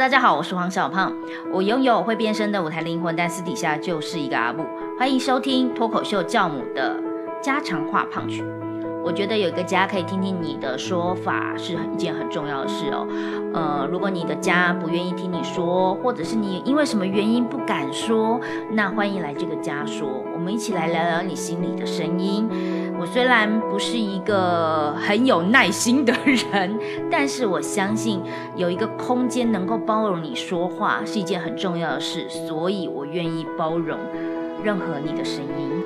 大家好，我是黄小胖。我拥有会变身的舞台灵魂，但私底下就是一个阿布。欢迎收听脱口秀教母的家常话胖曲。我觉得有一个家可以听听你的说法，是一件很重要的事哦。呃，如果你的家不愿意听你说，或者是你因为什么原因不敢说，那欢迎来这个家说，我们一起来聊聊你心里的声音。我虽然不是一个很有耐心的人，但是我相信有一个空间能够包容你说话是一件很重要的事，所以我愿意包容任何你的声音。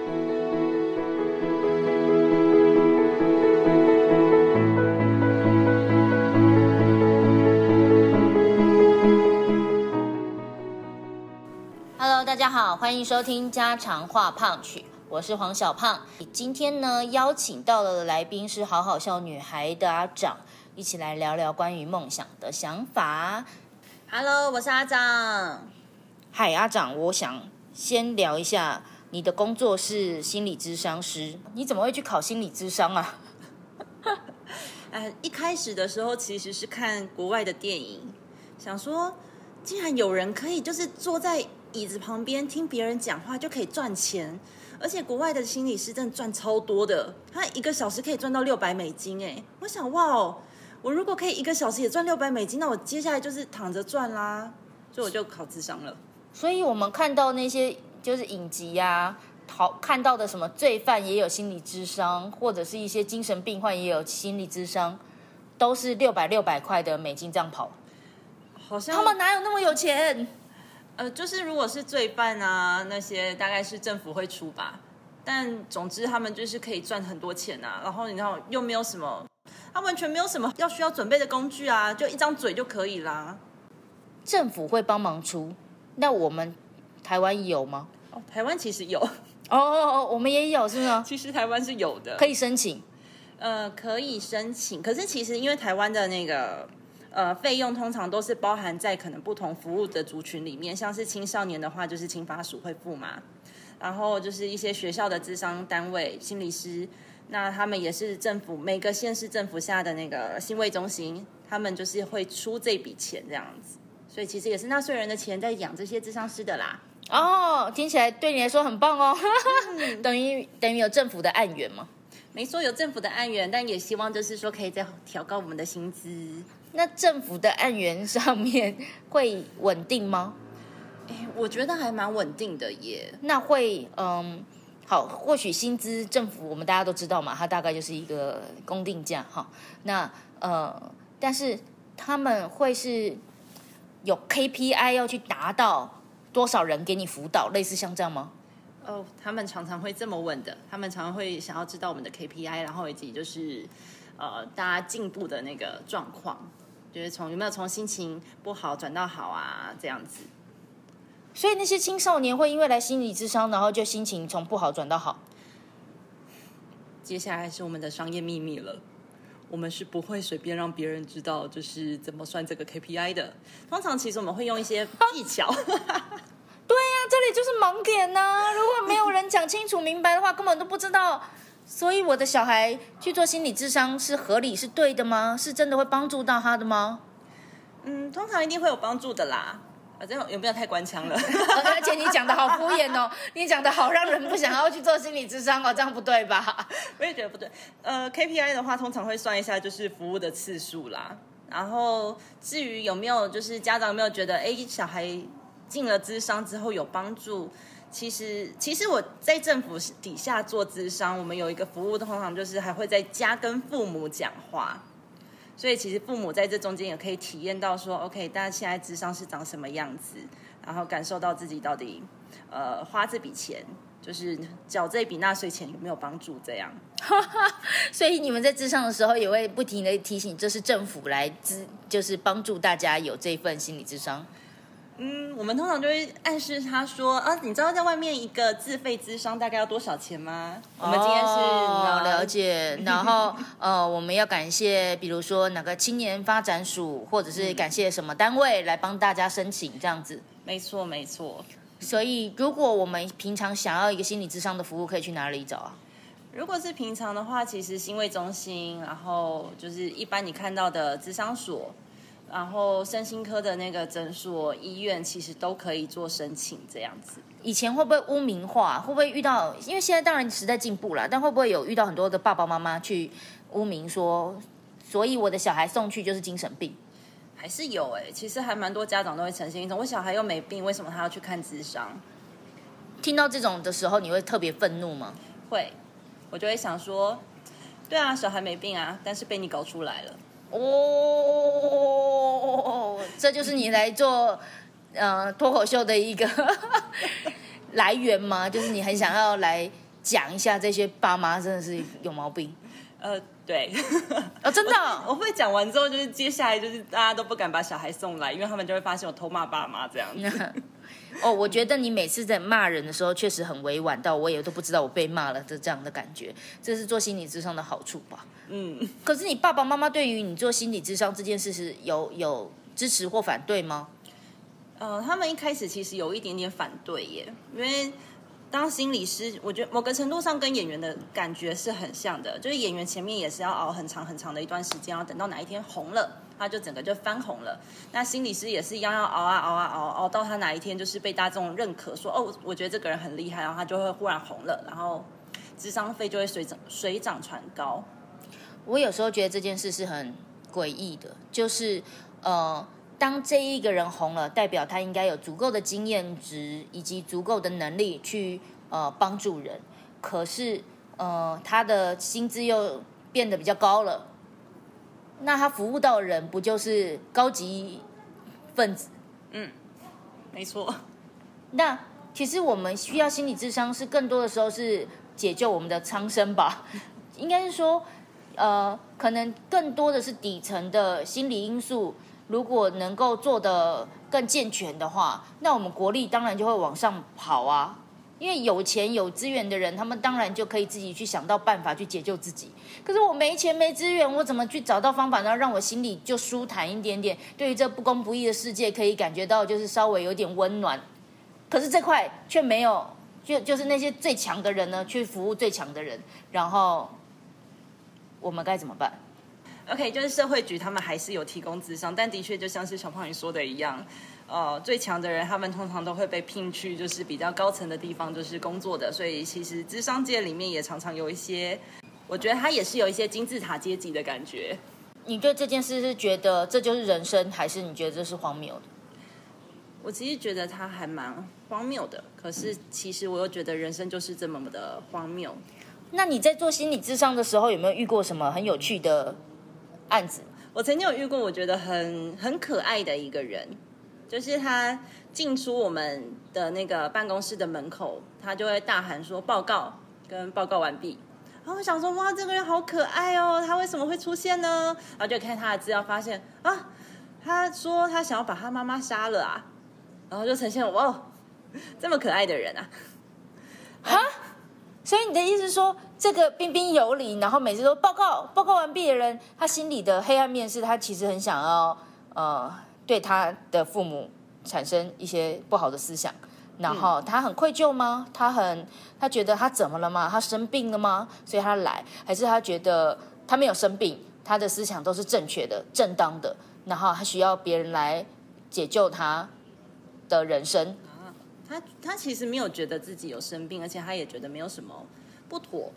家好，欢迎收听家常话胖曲。我是黄小胖，今天呢邀请到了的来宾是好好笑女孩的阿长，一起来聊聊关于梦想的想法。Hello，我是阿长。嗨，阿长，我想先聊一下你的工作是心理咨商师，你怎么会去考心理咨商啊？呃，一开始的时候其实是看国外的电影，想说竟然有人可以就是坐在椅子旁边听别人讲话就可以赚钱，而且国外的心理师真的赚超多的，他一个小时可以赚到六百美金哎！我想哇哦，我如果可以一个小时也赚六百美金，那我接下来就是躺着赚啦，所以我就考智商了。所以我们看到那些就是影集呀、好看到的什么罪犯也有心理智商，或者是一些精神病患也有心理智商，都是六百六百块的美金这样跑。好像他们哪有那么有钱？呃，就是如果是罪犯啊，那些大概是政府会出吧。但总之，他们就是可以赚很多钱啊。然后你知道，又没有什么，他完全没有什么要需要准备的工具啊，就一张嘴就可以啦。政府会帮忙出，那我们台湾有吗？哦，台湾其实有，哦哦哦，我们也有是吗？其实台湾是有的，可以申请。呃，可以申请。可是其实因为台湾的那个呃费用通常都是包含在可能不同服务的族群里面，像是青少年的话，就是青发署会付嘛。然后就是一些学校的智商单位、心理师，那他们也是政府每个县市政府下的那个心卫中心，他们就是会出这笔钱这样子。所以其实也是纳税人的钱在养这些智商师的啦。哦，听起来对你来说很棒哦，等于等于有政府的案源嘛。没错，有政府的案源，但也希望就是说可以再调高我们的薪资。那政府的案源上面会稳定吗？哎，我觉得还蛮稳定的耶。那会嗯，好，或许薪资政府我们大家都知道嘛，它大概就是一个公定价哈。那呃，但是他们会是有 KPI 要去达到多少人给你辅导，类似像这样吗？哦，他们常常会这么问的，他们常常会想要知道我们的 KPI，然后以及就是呃大家进步的那个状况，就是从有没有从心情不好转到好啊这样子。所以那些青少年会因为来心理智商，然后就心情从不好转到好。接下来是我们的商业秘密了，我们是不会随便让别人知道就是怎么算这个 KPI 的。通常其实我们会用一些技巧。对呀、这里就是盲点呐、如果没有人讲清楚明白的话，根本都不知道。所以我的小孩去做心理智商是合理是对的吗？是真的会帮助到他的吗？嗯，通常一定会有帮助的啦。反正有没有太官腔了？而且你讲的好敷衍哦，你讲的好让人不想要去做心理智商哦，这样不对吧？我也觉得不对。呃，KPI 的话，通常会算一下就是服务的次数啦。然后至于有没有就是家长有没有觉得，哎，小孩进了智商之后有帮助？其实，其实我在政府底下做咨商，我们有一个服务，通常就是还会在家跟父母讲话。所以其实父母在这中间也可以体验到说，OK，大家现在智商是长什么样子，然后感受到自己到底呃花这笔钱，就是缴这笔纳税钱有没有帮助这样。所以你们在智商的时候也会不停的提醒，这是政府来支，就是帮助大家有这份心理智商。嗯，我们通常就会暗示他说啊，你知道在外面一个自费咨商大概要多少钱吗？我们今天是、哦、呃了解，然后呃，我们要感谢，比如说哪个青年发展署，或者是感谢什么单位来帮大家申请这样子。没错没错。所以，如果我们平常想要一个心理咨商的服务，可以去哪里找啊？如果是平常的话，其实心卫中心，然后就是一般你看到的咨商所，然后身心科的那个诊所、医院其实都可以做申请这样子。以前会不会污名化？会不会遇到？因为现在当然时代进步了，但会不会有遇到很多的爸爸妈妈去污名说，所以我的小孩送去就是精神病？还是有哎、其实还蛮多家长都会呈现一种，我小孩又没病，为什么他要去看智商？听到这种的时候，你会特别愤怒吗？会，我就会想说，对啊，小孩没病啊，但是被你搞出来了。哦，这就是你来做呃脱口秀的一个 来源吗？就是你很想要来讲一下这些爸妈真的是有毛病呃，对，哦，真的哦、我会讲完之后，就是接下来就是大家都不敢把小孩送来，因为他们就会发现我偷骂爸妈这样子。哦，我觉得你每次在骂人的时候，确实很委婉到我也都不知道我被骂了的这样的感觉，这是做心理智商的好处吧？嗯，可是你爸爸妈妈对于你做心理智商这件事是有有支持或反对吗？呃，他们一开始其实有一点点反对耶，因为当心理师，我觉得某个程度上跟演员的感觉是很像的，就是演员前面也是要熬很长很长的一段时间，要等到哪一天红了，他就整个就翻红了。那心理师也是一样，要熬啊熬啊熬，熬到他哪一天就是被大众认可，说哦，我觉得这个人很厉害，然后他就会忽然红了，然后智商费就会水涨水涨船高。我有时候觉得这件事是很诡异的，就是呃，当这一个人红了，代表他应该有足够的经验值以及足够的能力去呃帮助人，可是呃他的薪资又变得比较高了，那他服务到的人不就是高级分子？嗯没错，那其实我们需要心理智商，是更多的时候是解救我们的苍生吧？应该是说，呃，可能更多的是底层的心理因素，如果能够做得更健全的话，那我们国力当然就会往上跑啊。因为有钱有资源的人，他们当然就可以自己去想到办法去解救自己。可是我没钱没资源，我怎么去找到方法，呢让我心里就舒坦一点点？对于这不公不义的世界，可以感觉到就是稍微有点温暖。可是这块却没有，就就是那些最强的人呢，去服务最强的人，然后我们该怎么办？OK，就是社会局他们还是有提供智商，但的确就像是小胖你说的一样，呃，最强的人他们通常都会被聘去就是比较高层的地方就是工作的，所以其实智商界里面也常常有一些，我觉得他也是有一些金字塔阶级的感觉。你对这件事是觉得这就是人生，还是你觉得这是荒谬的？我其实觉得他还蛮荒谬的，可是其实我又觉得人生就是这么的荒谬。那你在做心理智商的时候，有没有遇过什么很有趣的案子？我曾经有遇过，我觉得很很可爱的一个人，就是他进出我们的那个办公室的门口，他就会大喊说报告跟报告完毕。然后我想说，哇，这个人好可爱哦，他为什么会出现呢？然后就看他的资料，发现啊，他说他想要把他妈妈杀了啊，然后就呈现哇，这么可爱的人啊，哈？所以你的意思是说，这个彬彬有礼，然后每次都报告报告完毕的人，他心里的黑暗面是他其实很想要呃对他的父母产生一些不好的思想，然后他很愧疚吗？他很他觉得他怎么了吗？他生病了吗？所以他来，还是他觉得他没有生病，他的思想都是正确的、正当的，然后他需要别人来解救他的人生？他他其实没有觉得自己有生病，而且他也觉得没有什么不妥。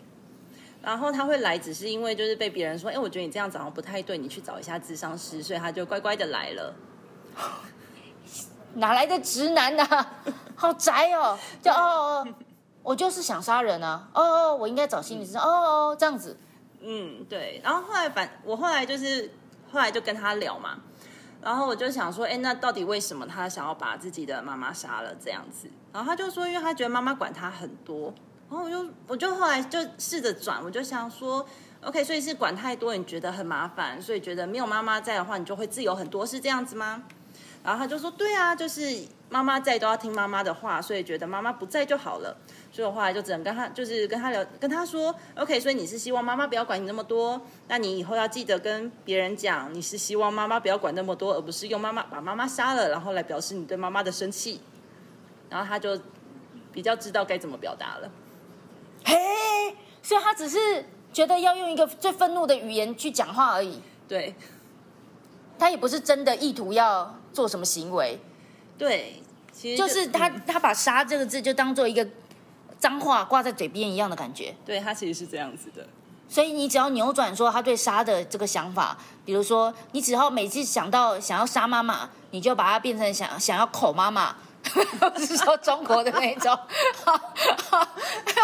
然后他会来，只是因为就是被别人说，哎，我觉得你这样早上不太对，你去找一下智商师，所以他就乖乖的来了。哪来的直男呐、好宅哦！就哦哦，我就是想杀人啊！哦哦，我应该找心理医生。哦哦，这样子。嗯，对。然后后来反我后来就是后来就跟他聊嘛，然后我就想说，哎，那到底为什么他想要把自己的妈妈杀了这样子？然后他就说，因为他觉得妈妈管他很多。然后我就我就后来就试着转，我就想说，OK，所以是管太多，你觉得很麻烦，所以觉得没有妈妈在的话，你就会自由很多，是这样子吗？然后他就说，对啊，就是妈妈在都要听妈妈的话，所以觉得妈妈不在就好了。所以我后来就只能跟他，就是跟他聊，跟他说，OK，所以你是希望妈妈不要管你那么多，那你以后要记得跟别人讲，你是希望妈妈不要管那么多，而不是用妈妈把妈妈杀了，然后来表示你对妈妈的生气。然后他就比较知道该怎么表达了。嘿，所以他只是觉得要用一个最愤怒的语言去讲话而已。对，他也不是真的意图要做什么行为，对，其实就是他嗯他把“杀”这个字就当做一个脏话挂在嘴边一样的感觉。对他其实是这样子的。所以你只要扭转说他对杀的这个想法，比如说你只要每次想到想要杀妈妈，你就把它变成想想要口妈妈，是说中国的那种，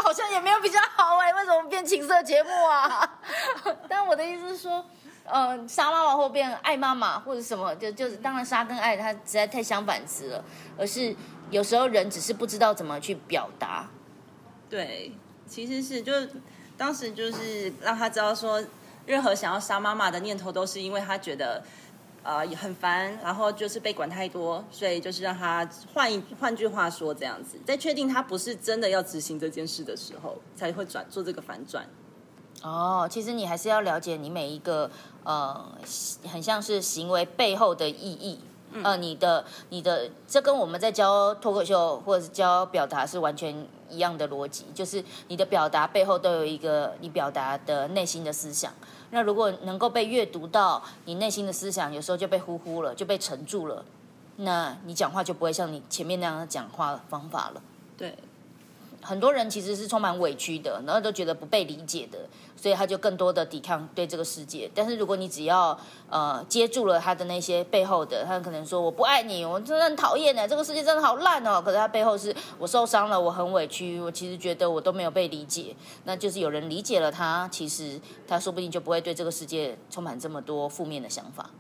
好像也没有比较好哎、为什么变情色节目啊？但我的意思是说。呃，杀妈妈或变爱妈妈或者什么，就就是当然杀跟爱它实在太相反词了，而是有时候人只是不知道怎么去表达，对，其实是就当时就是让他知道说，任何想要杀妈妈的念头都是因为他觉得呃也很烦，然后就是被管太多，所以就是让他换一换句话说这样子，在确定他不是真的要执行这件事的时候，才会转做这个反转。哦，其实你还是要了解你每一个呃，很像是行为背后的意义。呃，你的你的这跟我们在教脱口秀或者是教表达是完全一样的逻辑，就是你的表达背后都有一个你表达的内心的思想。那如果能够被阅读到你内心的思想，有时候就被呼呼了，就被沉住了，那你讲话就不会像你前面那样的讲话方法了。对，很多人其实是充满委屈的，然后都觉得不被理解的，所以他就更多的抵抗对这个世界。但是如果你只要呃接住了他的那些背后的，他可能说我不爱你，我真的很讨厌呢，这个世界真的好烂哦。可是他背后是我受伤了，我很委屈，我其实觉得我都没有被理解。那就是有人理解了他，其实他说不定就不会对这个世界充满这么多负面的想法。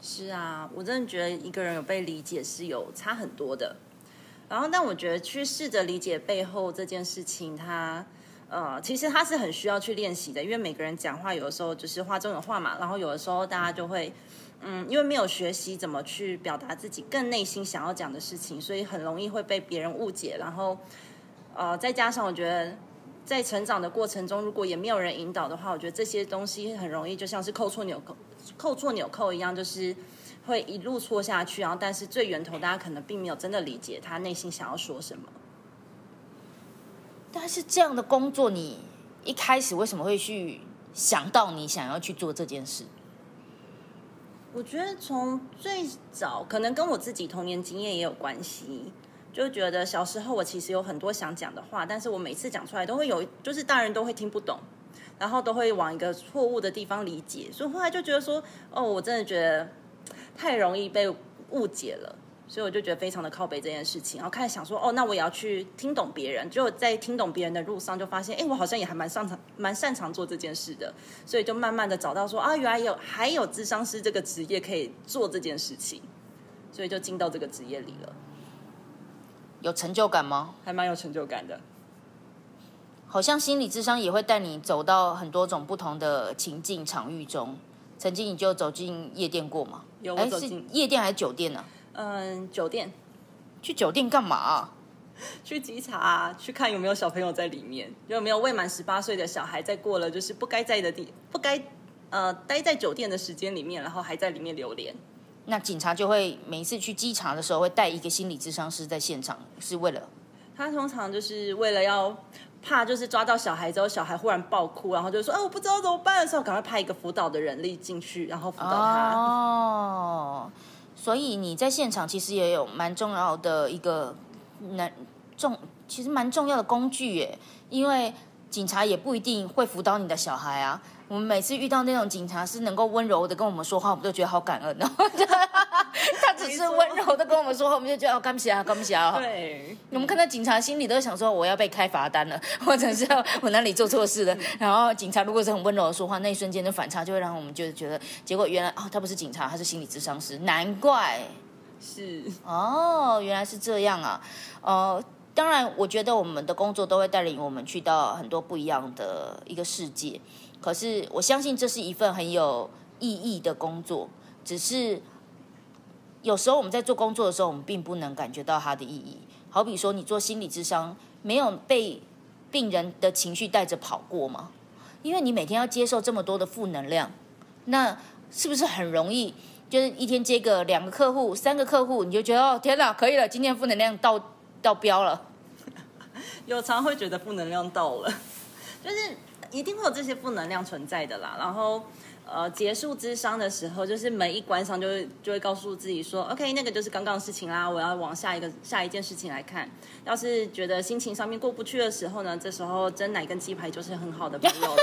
是啊，我真的觉得一个人有被理解是有差很多的。然后，但我觉得去试着理解背后这件事情，它呃，其实它是很需要去练习的，因为每个人讲话有的时候就是话中有话嘛，然后有的时候大家就会。嗯，因为没有学习怎么去表达自己更内心想要讲的事情，所以很容易会被别人误解。然后，呃，再加上我觉得在成长的过程中，如果也没有人引导的话，我觉得这些东西很容易就像是扣错纽扣、扣错纽扣一样，就是会一路错下去。然后，但是最源头大家可能并没有真的理解他内心想要说什么。但是这样的工作，你一开始为什么会去想到你想要去做这件事？我觉得从最早可能跟我自己童年经验也有关系，就觉得小时候我其实有很多想讲的话，但是我每次讲出来都会有，就是大人都会听不懂，然后都会往一个错误的地方理解，所以后来就觉得说，哦，我真的觉得太容易被误解了。所以我就觉得非常的靠北这件事情，然后开始想说，哦，那我也要去听懂别人。就在听懂别人的路上，就发现，哎，我好像也还蛮擅长、蛮擅长做这件事的。所以就慢慢的找到说，啊，原来有还有智商师这个职业可以做这件事情，所以就进到这个职业里了，有成就感吗？还蛮有成就感的。好像心理智商也会带你走到很多种不同的情境场域中。曾经你就走进夜店过吗？有我走进夜店还是酒店呢、嗯，酒店去酒店干嘛啊、去稽查、去看有没有小朋友在里面，有没有未满十八岁的小孩在过了就是不该在的地不该呃待在酒店的时间里面，然后还在里面流连。那警察就会每一次去稽查的时候，会带一个心理智商师在现场，是为了他通常就是为了要怕，就是抓到小孩之后，小孩忽然爆哭，然后就说：“啊，我不知道怎么办”的时候，赶快派一个辅导的人力进去，然后辅导他。哦。所以你在现场其实也有蛮重要的一个难重，其实蛮重要的工具耶，因为警察也不一定会辅导你的小孩啊。我们每次遇到那种警察是能够温柔的跟我们说话，我们都觉得好感恩哦。他只是温柔的跟我们说话，我们就觉得哦，干不起啊，干不起啊。对，我们看到警察心里都想说我要被开罚单了，或者是我哪里做错事了。然后警察如果是很温柔的说话，那一瞬间的反差就会让我们就是觉得，结果原来哦他不是警察，他是心理咨商师，难怪是哦，原来是这样啊。呃，当然我觉得我们的工作都会带领我们去到很多不一样的一个世界，可是我相信这是一份很有意义的工作，只是。有时候我们在做工作的时候，我们并不能感觉到它的意义。好比说，你做心理智商，没有被病人的情绪带着跑过吗？因为你每天要接受这么多的负能量，那是不是很容易？就是一天接个两个客户、三个客户，你就觉得哦天哪，可以了，今天负能量到到标了。有常会觉得负能量到了，就是一定会有这些负能量存在的啦。然后，呃，结束智商的时候，就是门一关上，就会就会告诉自己说，OK，那个就是刚刚的事情啦，我要往下一个下一件事情来看。要是觉得心情上面过不去的时候呢，这时候蒸奶跟鸡排就是很好的朋友了。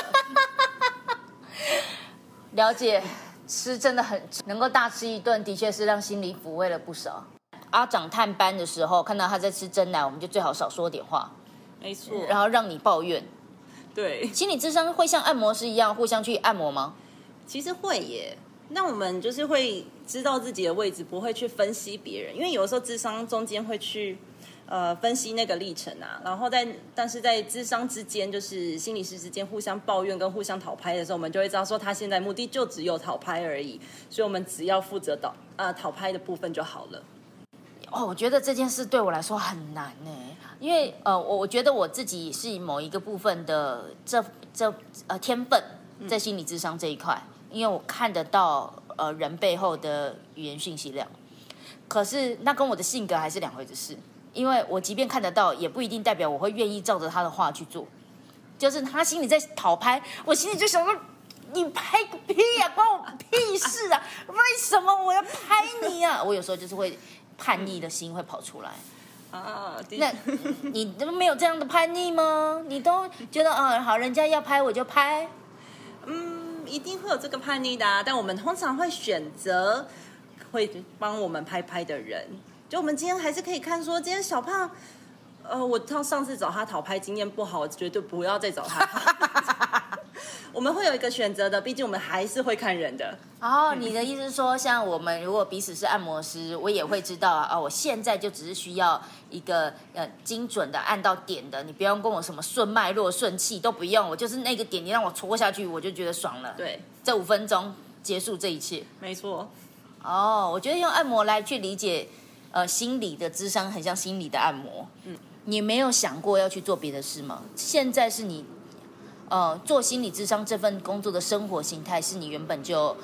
了解，吃真的很能够大吃一顿，的确是让心里抚慰了不少。阿长探班的时候，看到他在吃真奶，我们就最好少说点话，没错，然后让你抱怨。对，心理智商会像按摩师一样互相去按摩吗？其实会耶。那我们就是会知道自己的位置，不会去分析别人，因为有的时候智商中间会去呃分析那个历程啊，然后在但是在智商之间，就是心理师之间互相抱怨跟互相讨拍的时候，我们就会知道说他现在目的就只有讨拍而已，所以我们只要负责导呃讨拍的部分就好了。哦，我觉得这件事对我来说很难呢，因为呃，我我觉得我自己是某一个部分的这这呃天分在心理智商这一块，因为我看得到呃人背后的语言讯息量，可是那跟我的性格还是两回事，因为我即便看得到，也不一定代表我会愿意照着他的话去做，就是他心里在讨拍，我心里就想说。你拍个屁呀，关我屁事啊！为什么我要拍你啊？我有时候就是会。叛逆的心会跑出来啊！那你都没有这样的叛逆吗？你都觉得啊，好，人家要拍我就拍。嗯，一定会有这个叛逆的，但我们通常会选择会帮我们拍拍的人。就我们今天还是可以看说，今天小胖，呃，我上上次找他讨拍经验不好，绝对不要再找他。我们会有一个选择的，毕竟我们还是会看人的。哦，你的意思是说，像我们如果彼此是按摩师，我也会知道啊，哦我现在就只是需要一个呃精准的按到点的，你不用跟我什么顺脉络、顺气都不用，我就是那个点，你让我戳下去，我就觉得爽了。对，这五分钟结束这一切。没错。哦，我觉得用按摩来去理解呃心理的智商，很像心理的按摩。嗯，你没有想过要去做别的事吗？现在是你。呃，做心理智商这份工作的生活形态是你原本就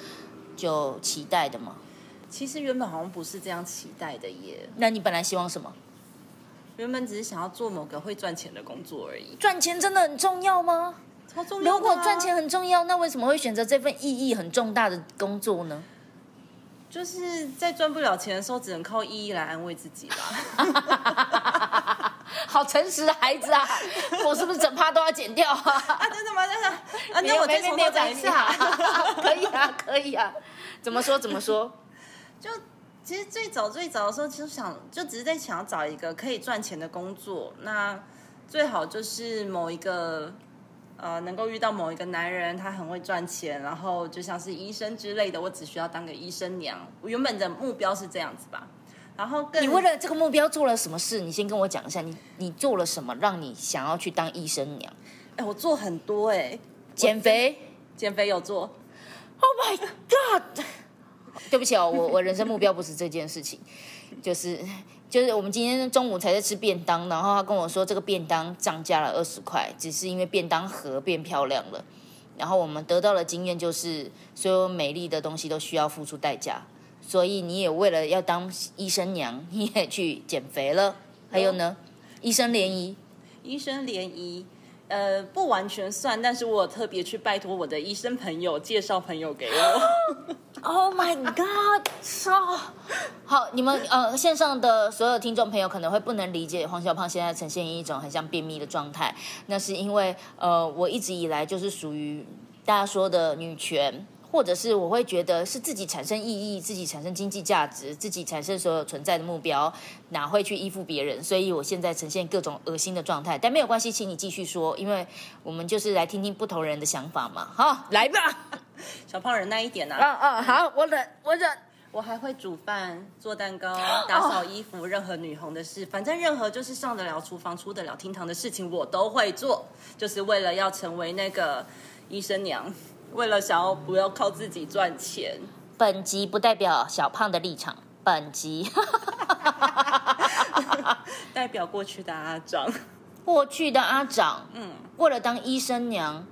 就期待的吗？其实原本好像不是这样期待的耶。那你本来希望什么？原本只是想要做某个会赚钱的工作而已。赚钱真的很重要吗？超重要。如果赚钱很重要，那为什么会选择这份意义很重大的工作呢？就是在赚不了钱的时候，只能靠意义来安慰自己吧。好诚实的孩子啊！我是不是整趴都要剪掉啊？啊，真的吗？真的？啊，那我再重头讲一下。可以啊，可以啊。怎么说？怎么说？就其实最早最早的时候，其实想就只是在想要找一个可以赚钱的工作。那最好就是某一个呃，能够遇到某一个男人，他很会赚钱，然后就像是医生之类的，我只需要当个医生娘。我原本的目标是这样子吧。然后，你为了这个目标做了什么事？你先跟我讲一下，你你做了什么，让你想要去当医生娘？哎，我做很多哎，减肥，减肥有做。Oh my god！对不起哦，我我人生目标不是这件事情，就是就是我们今天中午才在吃便当，然后他跟我说这个便当涨价了二十块，只是因为便当盒变漂亮了。然后我们得到的经验就是，所有美丽的东西都需要付出代价。所以你也为了要当医生娘，你也去减肥了。还有呢，医生联谊，医生联谊，呃，不完全算，但是我特别去拜托我的医生朋友介绍朋友给我。Oh my god！好，你们呃线上的所有听众朋友可能会不能理解黄小胖现在呈现一种很像便秘的状态，那是因为呃我一直以来就是属于大家说的女权。或者是我会觉得是自己产生意义，自己产生经济价值，自己产生所有存在的目标，哪会去依附别人？所以我现在呈现各种恶心的状态，但没有关系，请你继续说，因为我们就是来听听不同人的想法嘛。好，来吧，小胖忍耐一点呐。啊啊，好，我忍，我忍，我还会煮饭、做蛋糕、打扫衣服，任何女红的事，反正任何就是上得了厨房、出得了厅堂的事情，我都会做，就是为了要成为那个医生娘。为了想要不要靠自己赚钱，本集不代表小胖的立场，本集 代表过去的阿长，过去的阿长，嗯，为了当医生娘，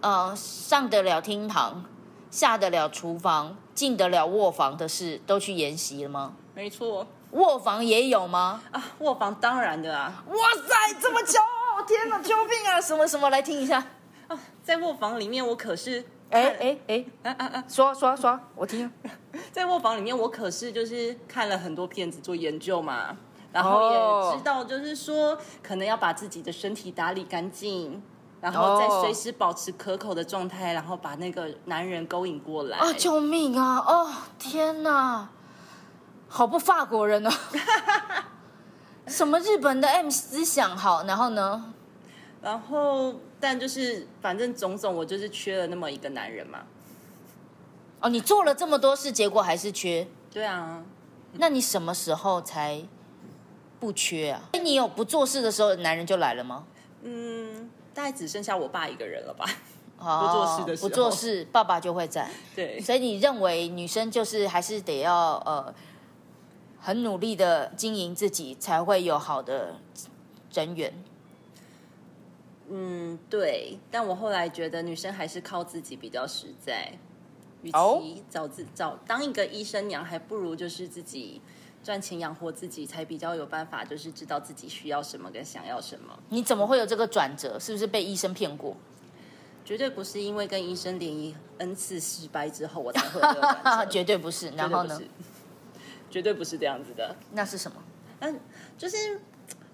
呃，上得了厅堂，下得了厨房，进得了卧房的事，都去研习了吗？没错，卧房也有吗？啊，卧房当然的啊！哇塞，这么巧！天哪，救命啊！什么什么？来听一下。啊，在卧房里面，我可是哎哎哎，啊啊啊！说说说，我听。在卧房里面，我可是就是看了很多片子做研究嘛，然后也知道，就是说可能要把自己的身体打理干净，然后再随时保持可口的状态，然后把那个男人勾引过来。啊！救命啊！哦，天哪，好不法国人哦。什么日本的 M 思想好？然后呢？然后，但就是反正种种，我就是缺了那么一个男人嘛。哦，你做了这么多事，结果还是缺。对啊，那你什么时候才不缺啊？你有不做事的时候，男人就来了吗？嗯，大概只剩下我爸一个人了吧。哦 不做事的时候，不做事，爸爸就会在。对，所以你认为女生就是还是得要呃。很努力的经营自己，才会有好的人缘。嗯，对。但我后来觉得，女生还是靠自己比较实在。与其找自找当一个医生娘，还不如就是自己赚钱养活自己，才比较有办法，就是知道自己需要什么跟想要什么。你怎么会有这个转折？是不是被医生骗过？绝对不是因为跟医生联谊 n 次失败之后，我才会有转折。绝对不是。然后呢？绝对不是这样子的。那是什么？嗯，就是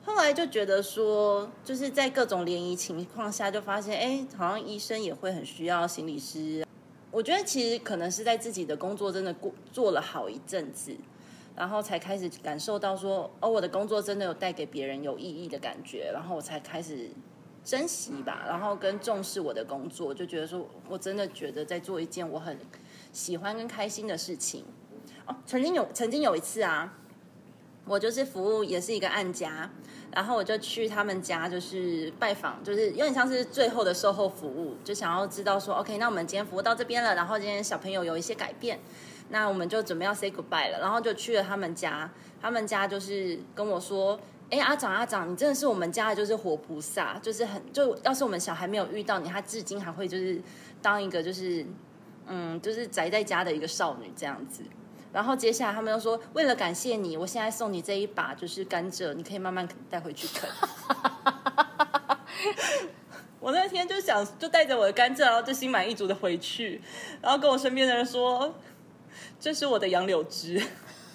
后来就觉得说，就是在各种联谊情况下，就发现，哎，好像医生也会很需要心理师。我觉得其实可能是在自己的工作真的过做了好一阵子，然后才开始感受到说，哦，我的工作真的有带给别人有意义的感觉，然后我才开始珍惜吧，然后跟重视我的工作，就觉得说我真的觉得在做一件我很喜欢跟开心的事情。哦，曾经有曾经有一次啊，我就是服务也是一个案家，然后我就去他们家，就是拜访，就是有点像是最后的售后服务，就想要知道说，OK，那我们今天服务到这边了，然后今天小朋友有一些改变，那我们就准备要 say goodbye 了，然后就去了他们家，他们家就是跟我说，哎，阿长阿长，你真的是我们家的就是活菩萨，就是很就要是我们小孩没有遇到你，他至今还会就是当一个就是嗯，就是宅在家的一个少女这样子。然后接下来他们又说，为了感谢你，我现在送你这一把就是甘蔗，你可以慢慢带回去啃。我那天就想，就带着我的甘蔗，然后就心满意足的回去，然后跟我身边的人说，这是我的杨柳枝。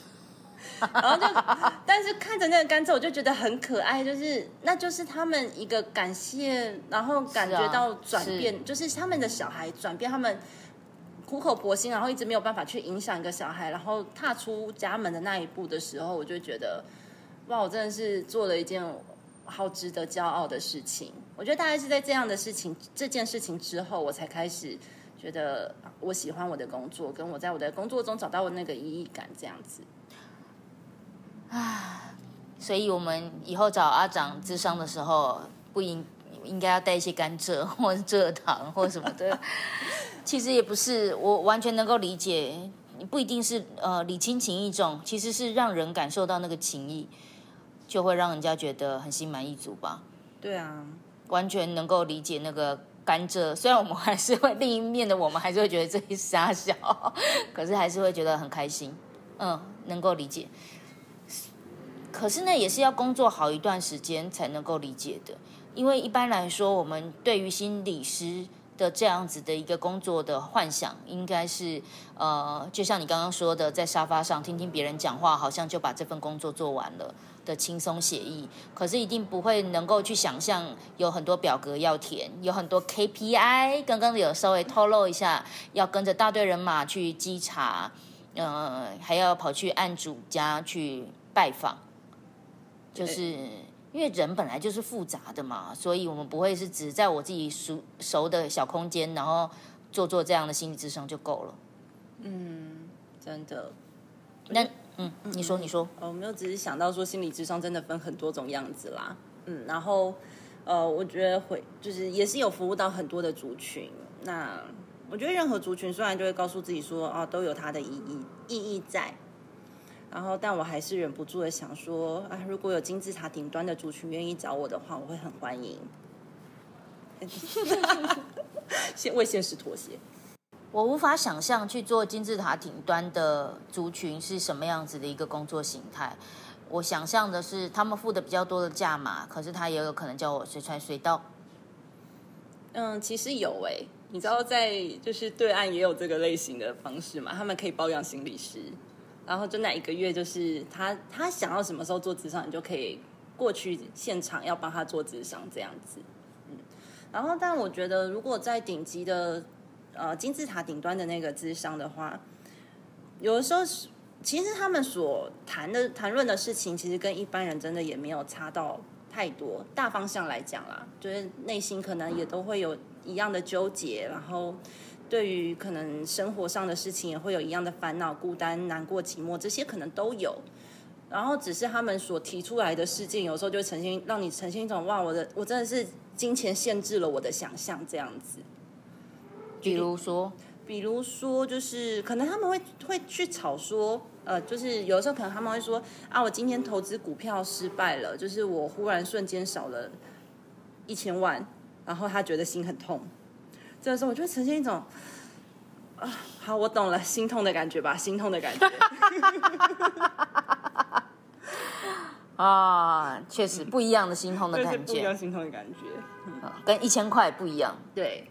然后就，但是看着那个甘蔗，我就觉得很可爱，就是那就是他们一个感谢，然后感觉到转变，就是他们的小孩转变，他们。苦口婆心，然后一直没有办法去影响一个小孩，然后踏出家门的那一步的时候，我就觉得，哇，我真的是做了一件好值得骄傲的事情。我觉得大概是在这样的事情、这件事情之后，我才开始觉得我喜欢我的工作，跟我在我的工作中找到我那个意义感，这样子。啊，所以我们以后找阿长智商的时候，不应。应该要带一些甘蔗 或者蔗糖或什么的，其实也不是，我完全能够理解，你不一定是呃礼轻情意重，其实是让人感受到那个情谊，就会让人家觉得很心满意足吧。对啊，完全能够理解那个甘蔗，虽然我们还是会另一面的，我们还是会觉得这一傻笑，可是还是会觉得很开心，嗯，能够理解。可是呢，也是要工作好一段时间才能够理解的。因为一般来说，我们对于心理师的这样子的一个工作的幻想，应该是呃，就像你刚刚说的，在沙发上听听别人讲话，好像就把这份工作做完了的轻松写意。可是一定不会能够去想象有很多表格要填，有很多 KPI。刚刚有稍微透露一下，要跟着大队人马去稽查，呃，还要跑去案主家去拜访，就是。因为人本来就是复杂的嘛，所以我们不会是只在我自己熟熟的小空间，然后做做这样的心理智商就够了。嗯，真的。那嗯，你说你说，我没有只是想到说心理智商真的分很多种样子啦。嗯，然后呃，我觉得会就是也是有服务到很多的族群。那我觉得任何族群虽然就会告诉自己说啊，都有它的意义意义在。然后，但我还是忍不住的想说，啊，如果有金字塔顶端的族群愿意找我的话，我会很欢迎。先为现实妥协。我无法想象去做金字塔顶端的族群是什么样子的一个工作形态。我想象的是他们付的比较多的价码，可是他也有可能叫我随传随到。嗯，其实有诶、你知道在就是对岸也有这个类型的方式嘛？他们可以包养心理师，然后就那一个月就是他他想要什么时候做智商，你就可以过去现场要帮他做智商这样子。嗯，然后但我觉得如果在顶级的呃金字塔顶端的那个智商的话，有的时候是其实他们所谈的谈论的事情，其实跟一般人真的也没有差到太多。大方向来讲啦，就是内心可能也都会有一样的纠结，然后对于可能生活上的事情也会有一样的烦恼、孤单、难过、寂寞，这些可能都有。然后只是他们所提出来的事件，有时候就呈现让你呈现一种哇，我的我真的是金钱限制了我的想象这样子。比如说，比如说，就是可能他们会会去吵说，呃，就是有的时候可能他们会说啊，我今天投资股票失败了，就是我忽然瞬间少了一千万，然后他觉得心很痛。这个时候我就会呈现一种啊，好，我懂了，心痛的感觉吧，心痛的感觉。啊，确实不一样的心痛的感觉，不一样心痛的感觉。啊跟一千块不一样。对，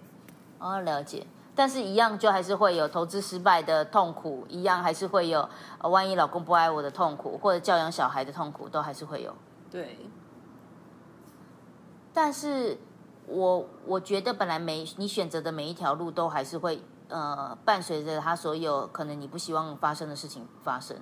哦，了解。但是，一样就还是会有投资失败的痛苦，一样还是会有，呃万一老公不爱我的痛苦，或者教养小孩的痛苦，都还是会有。对，但是我我觉得本来每你选择的每一条路都还是会呃伴随着它所有可能你不希望发生的事情发生，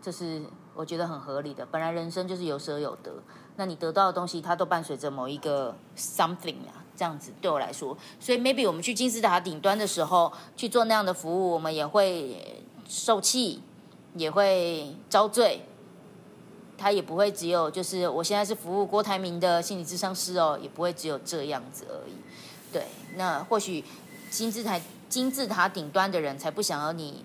这是我觉得很合理的。本来人生就是有舍有得，那你得到的东西它都伴随着某一个 something 啊，这样子对我来说，所以 maybe 我们去金字塔顶端的时候去做那样的服务，我们也会受气，也会遭罪。他也不会只有就是我现在是服务郭台铭的心理智商师哦，也不会只有这样子而已。对，那或许金字塔金字塔顶端的人才不想要你，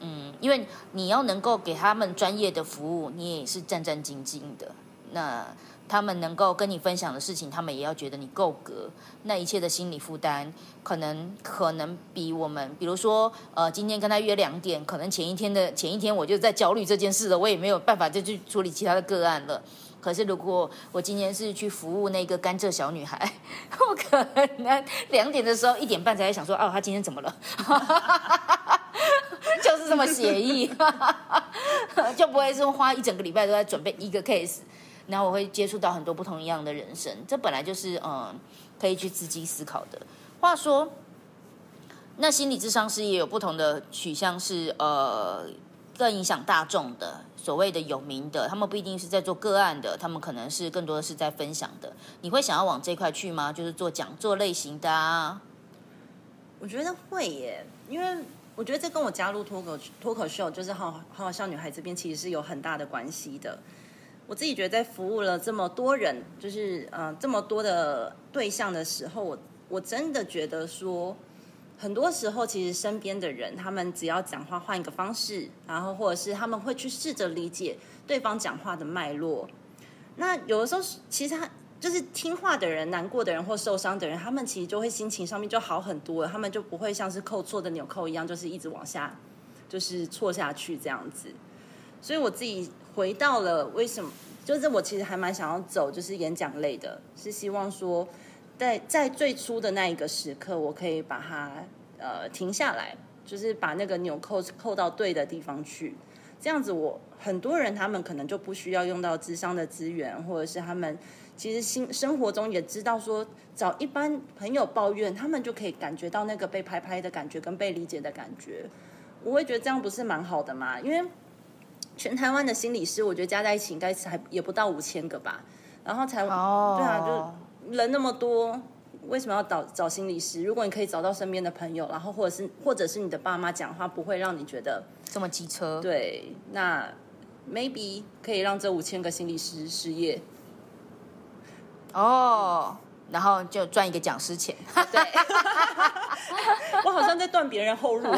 嗯，因为你要能够给他们专业的服务，你也是战战兢兢的。那他们能够跟你分享的事情，他们也要觉得你够格。那一切的心理负担，可能可能比我们，比如说，呃，今天跟他约两点，可能前一天的 前一天我就在焦虑这件事了，我也没有办法再去处理其他的个案了。可是如果我今天是去服务那个甘蔗小女孩，我可能两点的时候一点半才会想说，哦，她今天怎么了？就是这么写意，就不会说花一整个礼拜都在准备一个 case。然后我会接触到很多不同一样的人生，这本来就是嗯可以去自己思考的。话说，那心理智商师也有不同的取向是呃更影响大众的，所谓的有名的，他们不一定是在做个案的，他们可能是更多的是在分享的。你会想要往这块去吗？就是做讲座类型的啊？我觉得会耶，因为我觉得这跟我加入脱口脱口秀，就是好好好笑女孩这边其实是有很大的关系的。我自己觉得在服务了这么多人，就是呃这么多的对象的时候，我我真的觉得说，很多时候其实身边的人，他们只要讲话换一个方式，然后或者是他们会去试着理解对方讲话的脉络。那有的时候其实他就是听话的人、难过的人或受伤的人，他们其实就会心情上面就好很多，他们就不会像是扣错的纽扣一样，就是一直往下，就是错下去这样子。所以我自己回到了为什么，就是我其实还蛮想要走就是演讲类的，是希望说在在最初的那一个时刻，我可以把它呃停下来，就是把那个纽扣扣到对的地方去。这样子我，很多人他们可能就不需要用到智商的资源，或者是他们其实心生活中也知道说，找一般朋友抱怨，他们就可以感觉到那个被拍拍的感觉跟被理解的感觉。我会觉得这样不是蛮好的吗？因为全台湾的心理师，我觉得加在一起应该是还也不到五千个吧。然后才哦，对啊，就人那么多，为什么要找找心理师？如果你可以找到身边的朋友，然后或者是或者是你的爸妈讲话不会让你觉得这么机车，对，那 maybe 可以让这五千个心理师失业。哦，然后就赚一个讲师钱。对，我好像在断别人后路。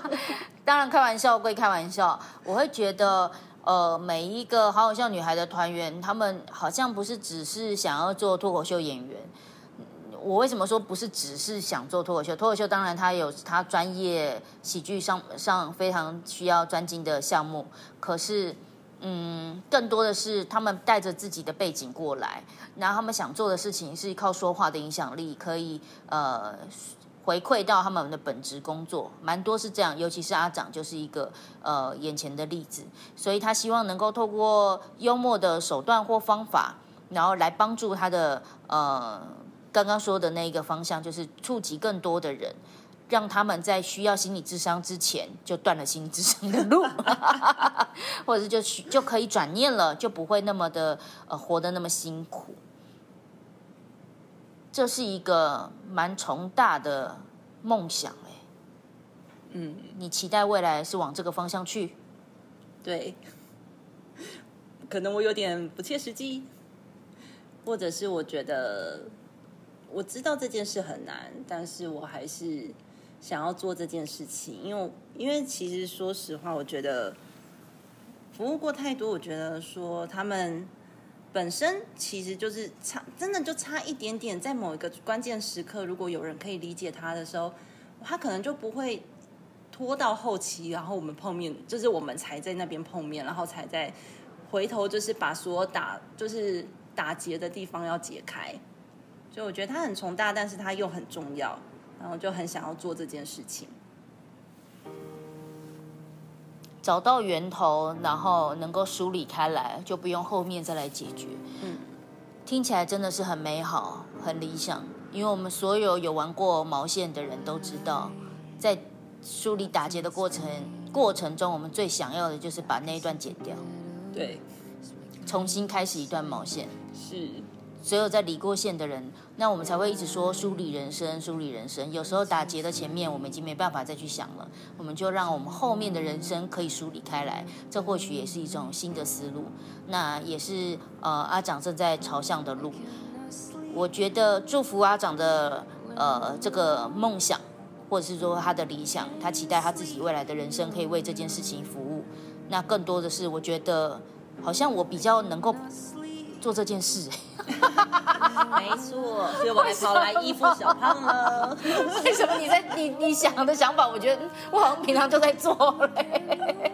当然，开玩笑归开玩笑，我会觉得，呃，每一个好好笑女孩的团员，他们好像不是只是想要做脱口秀演员。我为什么说不是只是想做脱口秀？脱口秀当然它有它专业喜剧上上非常需要专精的项目，可是嗯，更多的是他们带着自己的背景过来，然后他们想做的事情是靠说话的影响力，可以呃回馈到他们的本职工作，蛮多是这样，尤其是阿长就是一个呃眼前的例子，所以他希望能够透过幽默的手段或方法，然后来帮助他的呃刚刚说的那一个方向，就是触及更多的人。让他们在需要心理智商之前就断了心理智商的路，或者是就就可以转念了，就不会那么的呃活得那么辛苦。这是一个蛮重大的梦想哎，嗯，你期待未来是往这个方向去？对，可能我有点不切实际，或者是我觉得我知道这件事很难，但是我还是。想要做这件事情，因为因为其实说实话，我觉得服务过太多，我觉得说他们本身其实就是差，真的就差一点点，在某一个关键时刻，如果有人可以理解他的时候，他可能就不会拖到后期，然后我们碰面，就是我们才在那边碰面，然后才在回头，就是把所有打就是打结的地方要解开。所以我觉得他很重大，但是他又很重要。然后就很想要做这件事情，找到源头，然后能够梳理开来，就不用后面再来解决。嗯，听起来真的是很美好、很理想。因为我们所有有玩过毛线的人都知道，在梳理打结的过程过程中，我们最想要的就是把那一段剪掉，对，重新开始一段毛线。是。所有在理过线的人，那我们才会一直说梳理人生，梳理人生。有时候打结的前面，我们已经没办法再去想了，我们就让我们后面的人生可以梳理开来。这或许也是一种新的思路，那也是呃阿长正在朝向的路。我觉得祝福阿长的呃这个梦想，或者是说他的理想，他期待他自己未来的人生可以为这件事情服务。那更多的是，我觉得好像我比较能够做这件事。没错，所以我还跑来依附小胖了。为什么你在你你想的想法，我觉得我好像平常都在做嘞。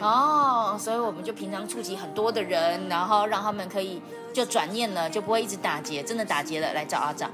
哦，所以我们就平常触及很多的人，然后让他们可以就转念了，就不会一直打结，真的打结了来找阿长。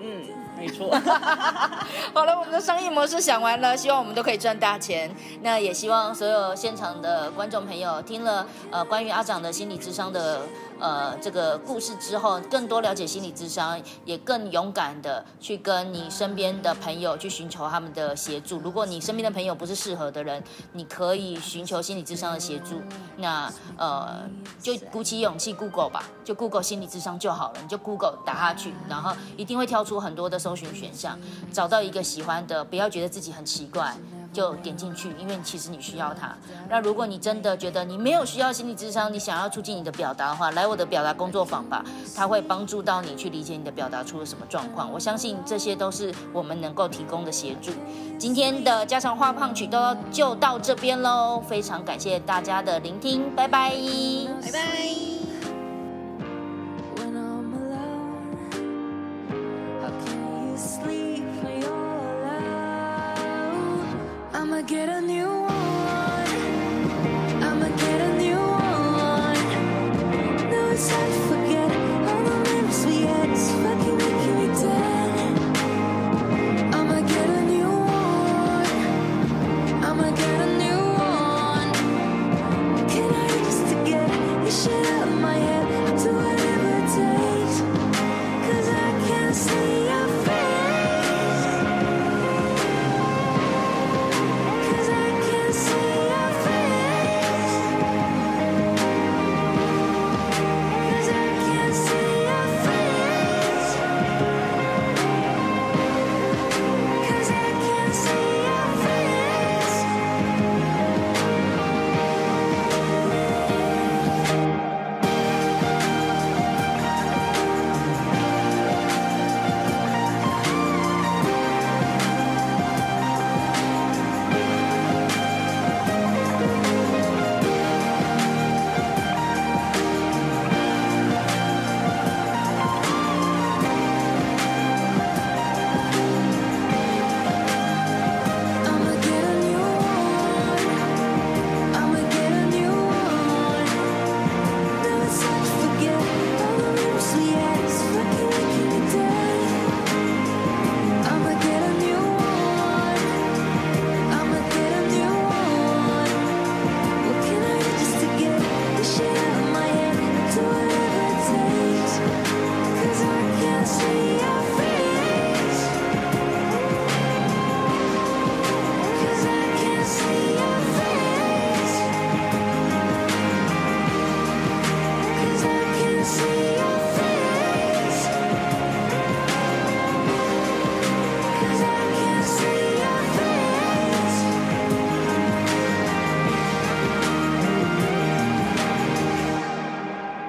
嗯。没错，好了，我们的商业模式想完了，希望我们都可以赚大钱。那也希望所有现场的观众朋友听了呃关于阿长的心理智商的呃这个故事之后，更多了解心理智商，也更勇敢的去跟你身边的朋友去寻求他们的协助。如果你身边的朋友不是适合的人，你可以寻求心理智商的协助。那呃就鼓起勇气 Google 吧，就 Google 心理智商就好了，你就 Google 打下去，然后一定会挑出很多的。搜寻选项，找到一个喜欢的，不要觉得自己很奇怪，就点进去，因为其实你需要它。那如果你真的觉得你没有需要心理智商，你想要促进你的表达的话，来我的表达工作坊吧，它会帮助到你去理解你的表达出了什么状况。我相信这些都是我们能够提供的协助。今天的家常话胖曲都就到这边喽，非常感谢大家的聆听，拜拜，拜拜。Get a